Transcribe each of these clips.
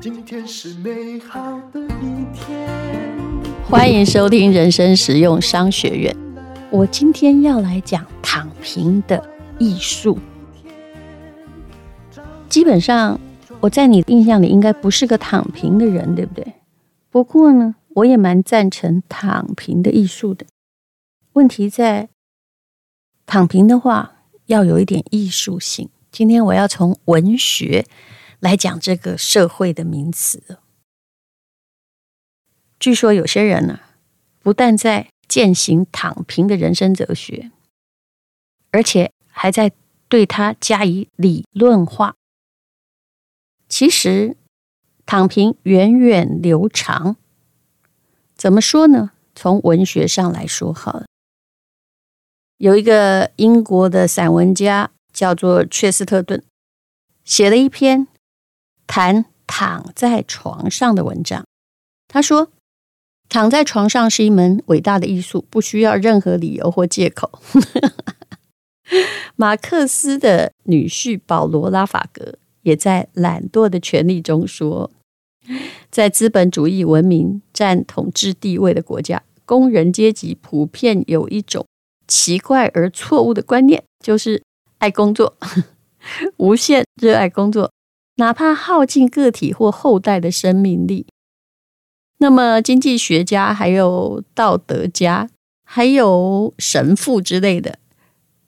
今天是美好的一天。欢迎收听人生实用商学院。我今天要来讲躺平的艺术。基本上，我在你印象里应该不是个躺平的人，对不对？不过呢，我也蛮赞成躺平的艺术的。问题在躺平的话，要有一点艺术性。今天我要从文学来讲这个社会的名词。据说有些人呢，不但在践行躺平的人生哲学，而且还在对它加以理论化。其实，躺平源远流长。怎么说呢？从文学上来说，好了，有一个英国的散文家叫做切斯特顿，写了一篇谈躺在床上的文章。他说：“躺在床上是一门伟大的艺术，不需要任何理由或借口。”马克思的女婿保罗·拉法格也在《懒惰的权利》中说。在资本主义文明占统治地位的国家，工人阶级普遍有一种奇怪而错误的观念，就是爱工作，无限热爱工作，哪怕耗尽个体或后代的生命力。那么，经济学家、还有道德家、还有神父之类的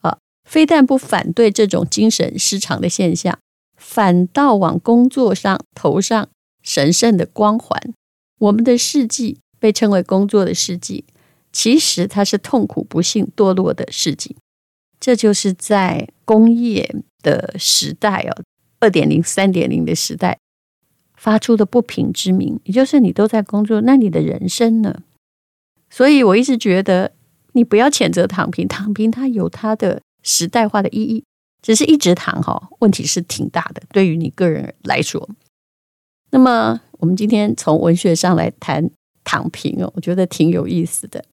啊，非但不反对这种精神失常的现象，反倒往工作上投上。神圣的光环，我们的世纪被称为工作的世纪，其实它是痛苦、不幸、堕落的世纪。这就是在工业的时代哦，二点零、三点零的时代发出的不平之鸣。也就是你都在工作，那你的人生呢？所以我一直觉得，你不要谴责躺平，躺平它有它的时代化的意义，只是一直躺哈，问题是挺大的，对于你个人来说。那么，我们今天从文学上来谈躺平哦，我觉得挺有意思的。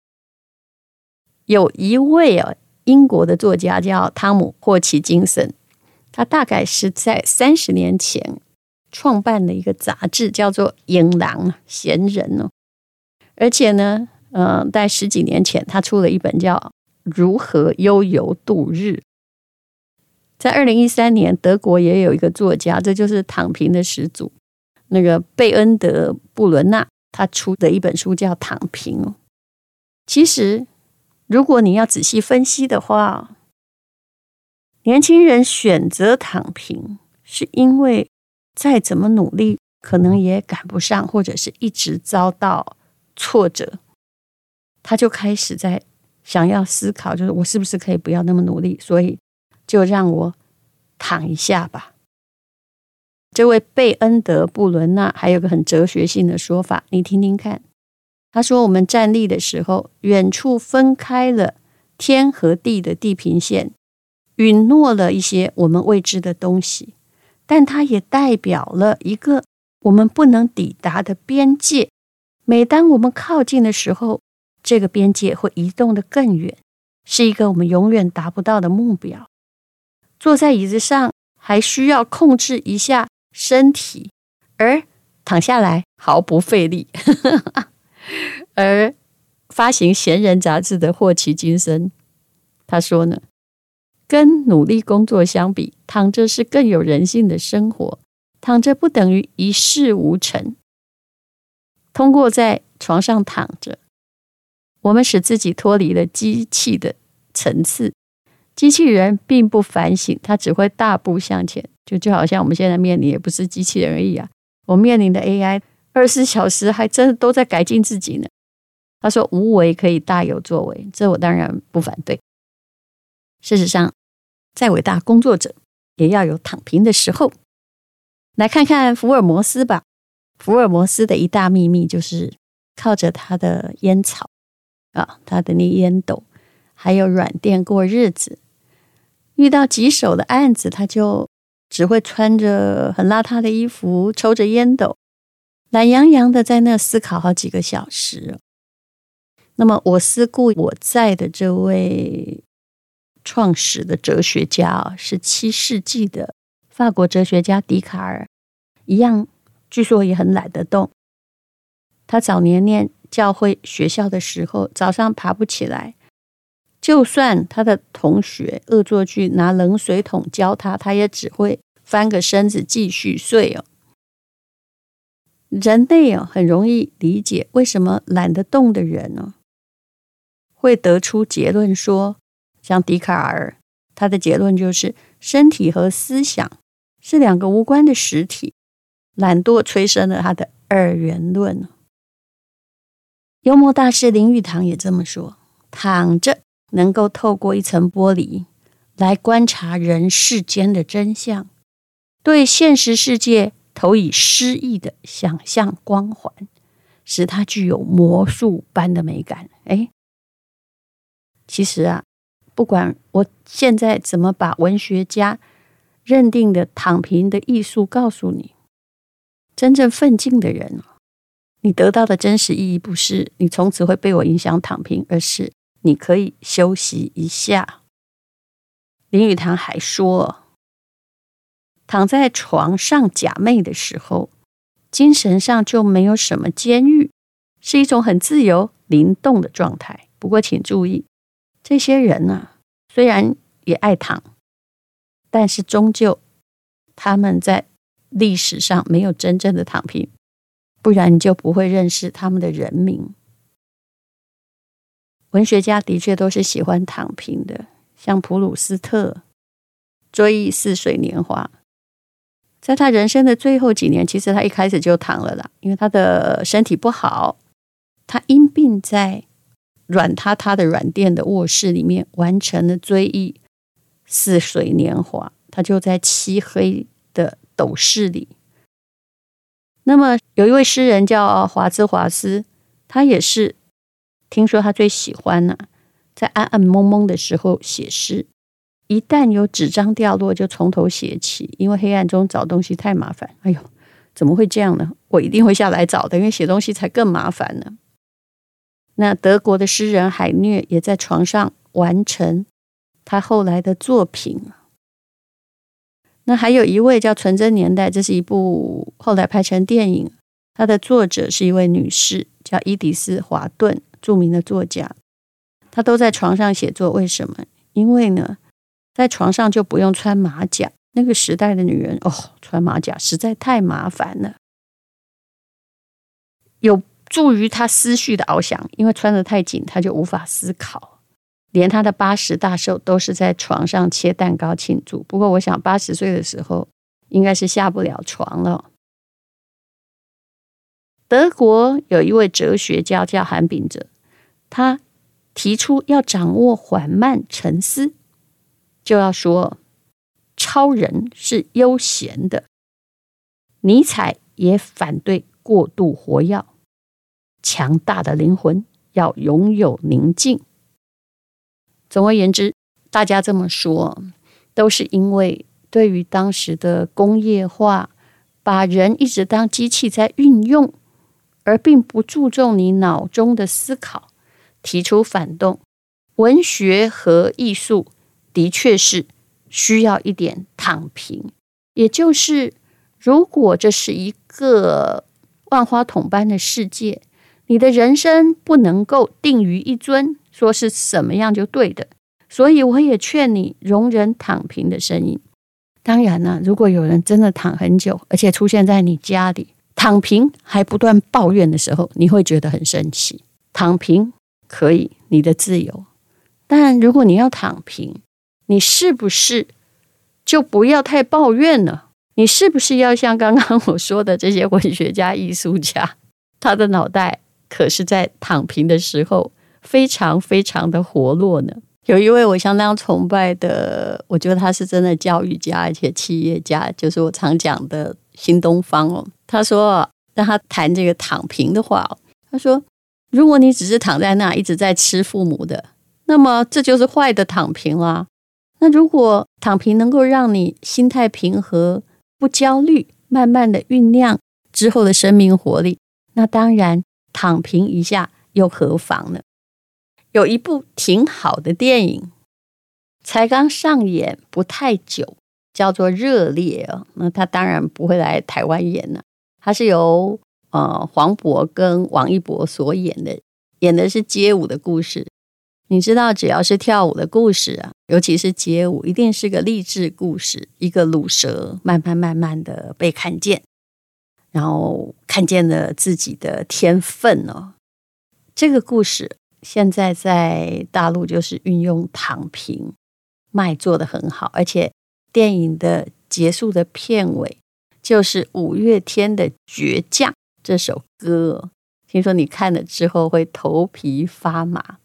有一位啊，英国的作家叫汤姆·霍奇金森，他大概是在三十年前创办了一个杂志，叫做《影狼闲人》哦。而且呢，嗯，在十几年前，他出了一本叫《如何悠游度日》。在二零一三年，德国也有一个作家，这就是躺平的始祖。那个贝恩德·布伦纳他出的一本书叫《躺平》。其实，如果你要仔细分析的话，年轻人选择躺平，是因为再怎么努力，可能也赶不上，或者是一直遭到挫折，他就开始在想要思考，就是我是不是可以不要那么努力，所以就让我躺一下吧。这位贝恩德·布伦纳还有个很哲学性的说法，你听听看。他说：“我们站立的时候，远处分开了天和地的地平线，允诺了一些我们未知的东西，但它也代表了一个我们不能抵达的边界。每当我们靠近的时候，这个边界会移动得更远，是一个我们永远达不到的目标。坐在椅子上，还需要控制一下。”身体，而躺下来毫不费力。而发行《闲人》杂志的霍奇金森他说呢，跟努力工作相比，躺着是更有人性的生活。躺着不等于一事无成。通过在床上躺着，我们使自己脱离了机器的层次。机器人并不反省，它只会大步向前。就就好像我们现在面临也不是机器人而已啊，我面临的 AI 二十四小时还真的都在改进自己呢。他说无为可以大有作为，这我当然不反对。事实上，再伟大工作者也要有躺平的时候。来看看福尔摩斯吧，福尔摩斯的一大秘密就是靠着他的烟草啊，他的那烟斗，还有软垫过日子。遇到棘手的案子，他就只会穿着很邋遢的衣服，抽着烟斗，懒洋洋的在那思考好几个小时。那么我思故我在的这位创始的哲学家啊，是七世纪的法国哲学家笛卡尔，一样，据说也很懒得动。他早年念教会学校的时候，早上爬不起来，就算他的同学恶作剧拿冷水桶浇他，他也只会翻个身子继续睡哦。人类啊，很容易理解为什么懒得动的人呢，会得出结论说，像笛卡尔，他的结论就是身体和思想是两个无关的实体，懒惰催生了他的二元论。幽默大师林语堂也这么说：躺着能够透过一层玻璃来观察人世间的真相，对现实世界投以诗意的想象光环，使它具有魔术般的美感。哎，其实啊，不管我现在怎么把文学家认定的躺平的艺术告诉你，真正奋进的人。你得到的真实意义不是你从此会被我影响躺平，而是你可以休息一下。林语堂还说，躺在床上假寐的时候，精神上就没有什么监狱，是一种很自由灵动的状态。不过，请注意，这些人呢、啊，虽然也爱躺，但是终究他们在历史上没有真正的躺平。不然你就不会认识他们的人名。文学家的确都是喜欢躺平的，像普鲁斯特追忆似水年华，在他人生的最后几年，其实他一开始就躺了啦，因为他的身体不好，他因病在软塌塌的软垫的卧室里面完成了追忆似水年华，他就在漆黑的斗室里。那么有一位诗人叫华兹华斯，他也是听说他最喜欢呢、在暗暗蒙蒙的时候写诗，一旦有纸张掉落，就从头写起，因为黑暗中找东西太麻烦。哎呦，怎么会这样呢？我一定会下来找的，因为写东西才更麻烦呢。那德国的诗人海涅也在床上完成他后来的作品。那还有一位叫《纯真年代》，这是一部后来拍成电影，它的作者是一位女士，叫伊迪丝·华顿，著名的作家。她都在床上写作，为什么？因为呢，在床上就不用穿马甲。那个时代的女人哦，穿马甲实在太麻烦了，有助于她思绪的翱翔，因为穿得太紧，她就无法思考。连她的八十大寿都是在床上切蛋糕庆祝。不过，我想八十岁的时候应该是下不了床了。德国有一位哲学家叫韩炳哲，他提出要掌握缓慢沉思，就要说超人是悠闲的。尼采也反对过度活跃，强大的灵魂要拥有宁静。总而言之，大家这么说，都是因为对于当时的工业化，把人一直当机器在运用，而并不注重你脑中的思考，提出反动。文学和艺术的确是需要一点躺平，也就是如果这是一个万花筒般的世界，你的人生不能够定于一尊。说是什么样就对的，所以我也劝你容忍躺平的声音。当然呢，如果有人真的躺很久，而且出现在你家里躺平还不断抱怨的时候，你会觉得很生气。躺平可以，你的自由。但如果你要躺平，你是不是就不要太抱怨了？你是不是要像刚刚我说的这些文学家、艺术家，他的脑袋可是在躺平的时候。非常非常的活络呢。有一位我相当崇拜的，我觉得他是真的教育家，而且企业家，就是我常讲的新东方哦。他说，让他谈这个躺平的话。他说，如果你只是躺在那一直在吃父母的，那么这就是坏的躺平啦。那如果躺平能够让你心态平和、不焦虑，慢慢的酝酿之后的生命活力，那当然躺平一下又何妨呢？有一部挺好的电影，才刚上演不太久，叫做《热烈》哦。那他当然不会来台湾演了，他是由呃黄渤跟王一博所演的，演的是街舞的故事。你知道，只要是跳舞的故事啊，尤其是街舞，一定是个励志故事。一个卤蛇慢慢慢慢的被看见，然后看见了自己的天分哦。这个故事现在在大陆就是运用躺平卖做得很好，而且电影的结束的片尾就是五月天的《倔强》这首歌，听说你看了之后会头皮发麻。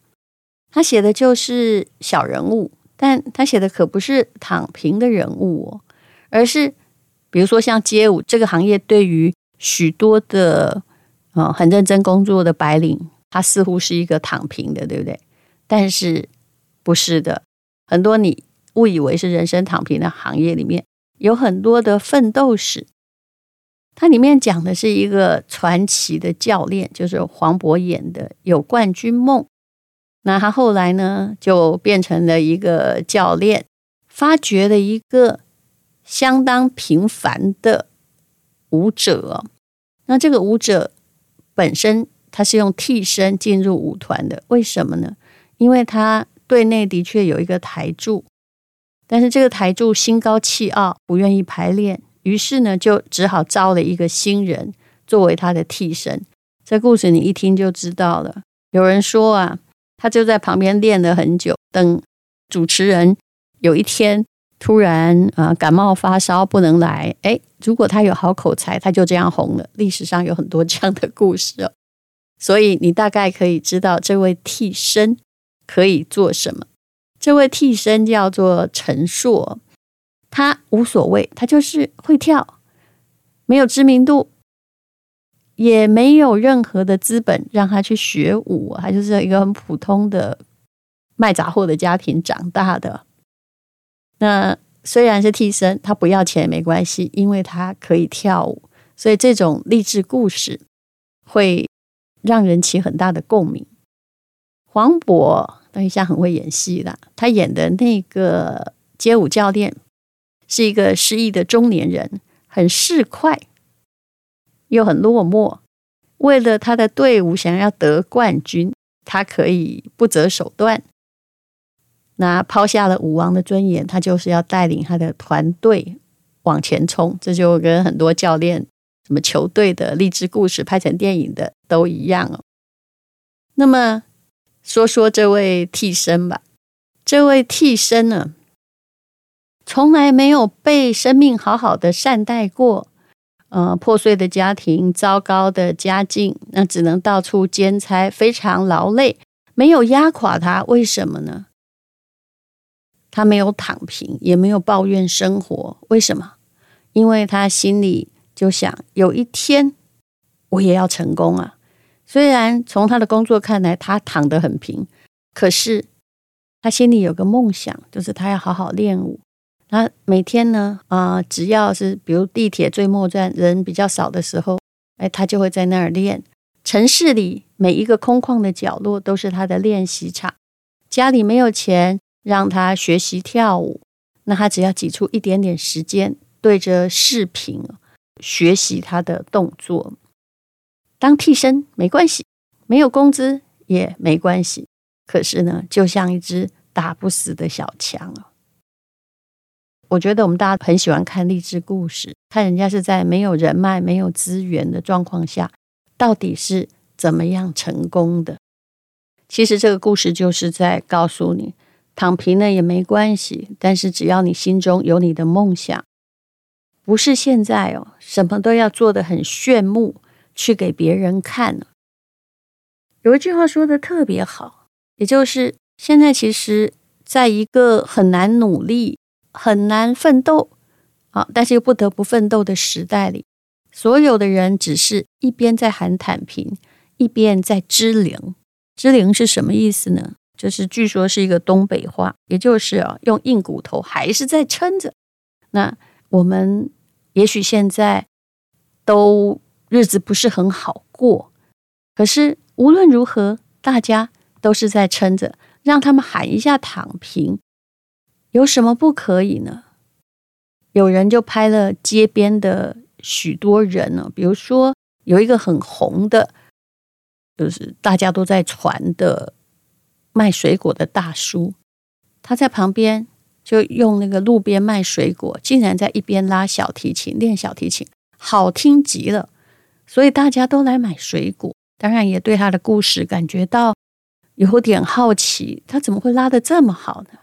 他写的就是小人物，但他写的可不是躺平的人物哦，而是比如说像街舞这个行业，对于许多的呃很认真工作的白领，他似乎是一个躺平的，对不对？但是不是的，很多你误以为是人生躺平的行业里面，有很多的奋斗史。它里面讲的是一个传奇的教练，就是黄渤演的，有冠军梦。那他后来呢，就变成了一个教练，发掘了一个相当平凡的舞者。那这个舞者本身他是用替身进入舞团的，为什么呢？因为他队内的确有一个台柱，但是这个台柱心高气傲，不愿意排练，于是呢，就只好招了一个新人作为他的替身。这故事你一听就知道了。有人说啊。他就在旁边练了很久，等主持人有一天突然啊、感冒发烧不能来，哎，如果他有好口才，他就这样红了。历史上有很多这样的故事哦，所以你大概可以知道这位替身可以做什么。这位替身叫做陈硕，他无所谓，他就是会跳，没有知名度。也没有任何的资本让他去学舞，他就是一个很普通的卖杂货的家庭长大的。那虽然是替身，他不要钱也没关系，因为他可以跳舞，所以这种励志故事会让人起很大的共鸣。黄渤等一下很会演戏的，他演的那个街舞教练是一个失意的中年人，很市侩。又很落寞，为了他的队伍想要得冠军，他可以不择手段。那抛下了舞王的尊严，他就是要带领他的团队往前冲。这就跟很多教练、什么球队的励志故事拍成电影的都一样哦。那么说说这位替身吧，这位替身呢，从来没有被生命好好的善待过。呃，破碎的家庭，糟糕的家境，那只能到处兼差，非常劳累，没有压垮他。为什么呢？他没有躺平，也没有抱怨生活。为什么？因为他心里就想，有一天我也要成功啊！虽然从他的工作看来，他躺得很平，可是他心里有个梦想，就是他要好好练舞。他每天呢，啊、只要是比如地铁最末站人比较少的时候，哎，他就会在那儿练。城市里每一个空旷的角落都是他的练习场。家里没有钱让他学习跳舞，那他只要挤出一点点时间，对着视频学习他的动作。当替身没关系，没有工资也没关系。可是呢，就像一只打不死的小强啊。我觉得我们大家很喜欢看励志故事，看人家是在没有人脉、没有资源的状况下，到底是怎么样成功的。其实这个故事就是在告诉你，躺平了也没关系，但是只要你心中有你的梦想，不是现在哦，什么都要做得很炫目，去给别人看呢。有一句话说的特别好，也就是现在其实在一个很难努力。很难奋斗啊，但是又不得不奋斗的时代里，所有的人只是一边在喊躺平，一边在支棱。支棱是什么意思呢？就是据说是一个东北话，也就是啊，用硬骨头还是在撑着。那我们也许现在都日子不是很好过，可是无论如何，大家都是在撑着，让他们喊一下躺平。有什么不可以呢？有人就拍了街边的许多人呢，比如说有一个很红的，就是大家都在传的卖水果的大叔，他在旁边就用那个路边卖水果，竟然在一边拉小提琴练小提琴，好听极了，所以大家都来买水果，当然也对他的故事感觉到有点好奇，他怎么会拉的这么好呢？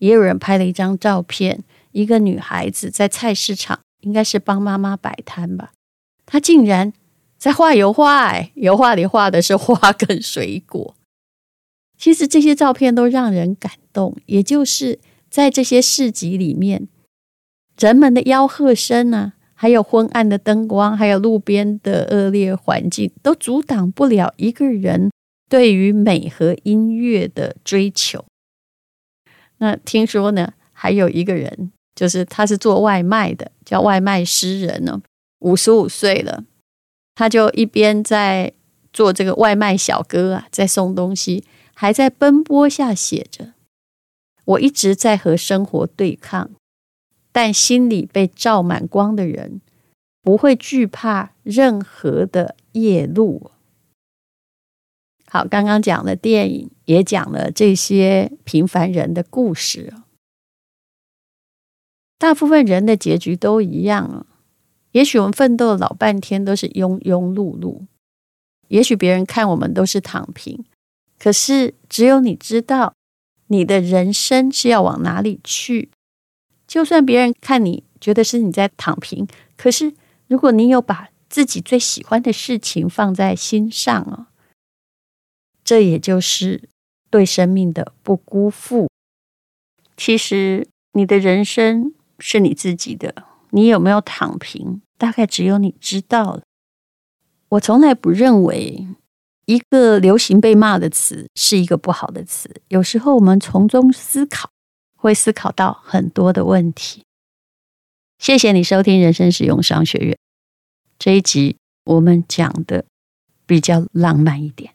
也有人拍了一张照片。一个女孩子在菜市场，应该是帮妈妈摆摊吧。她竟然在画油画，油画里画的是花跟水果。其实这些照片都让人感动，也就是在这些市集里面，人们的吆喝声啊，还有昏暗的灯光，还有路边的恶劣环境，都阻挡不了一个人对于美和音乐的追求。那听说呢，还有一个人。就是他是做外卖的，叫外卖诗人呢，五十五岁了，他就一边在做这个外卖小哥啊，在送东西，还在奔波下写着：“我一直在和生活对抗，但心里被照满光的人，不会惧怕任何的夜路。”好，刚刚讲的电影也讲了这些平凡人的故事。大部分人的结局都一样啊。也许我们奋斗了老半天都是庸庸碌碌，也许别人看我们都是躺平，可是只有你知道你的人生是要往哪里去。就算别人看你觉得是你在躺平，可是如果你有把自己最喜欢的事情放在心上啊，这也就是对生命的不辜负。其实你的人生。是你自己的，你有没有躺平？大概只有你知道了。我从来不认为一个流行被骂的词是一个不好的词。有时候我们从中思考，会思考到很多的问题。谢谢你收听人生使用商学院这一集，我们讲的比较浪漫一点。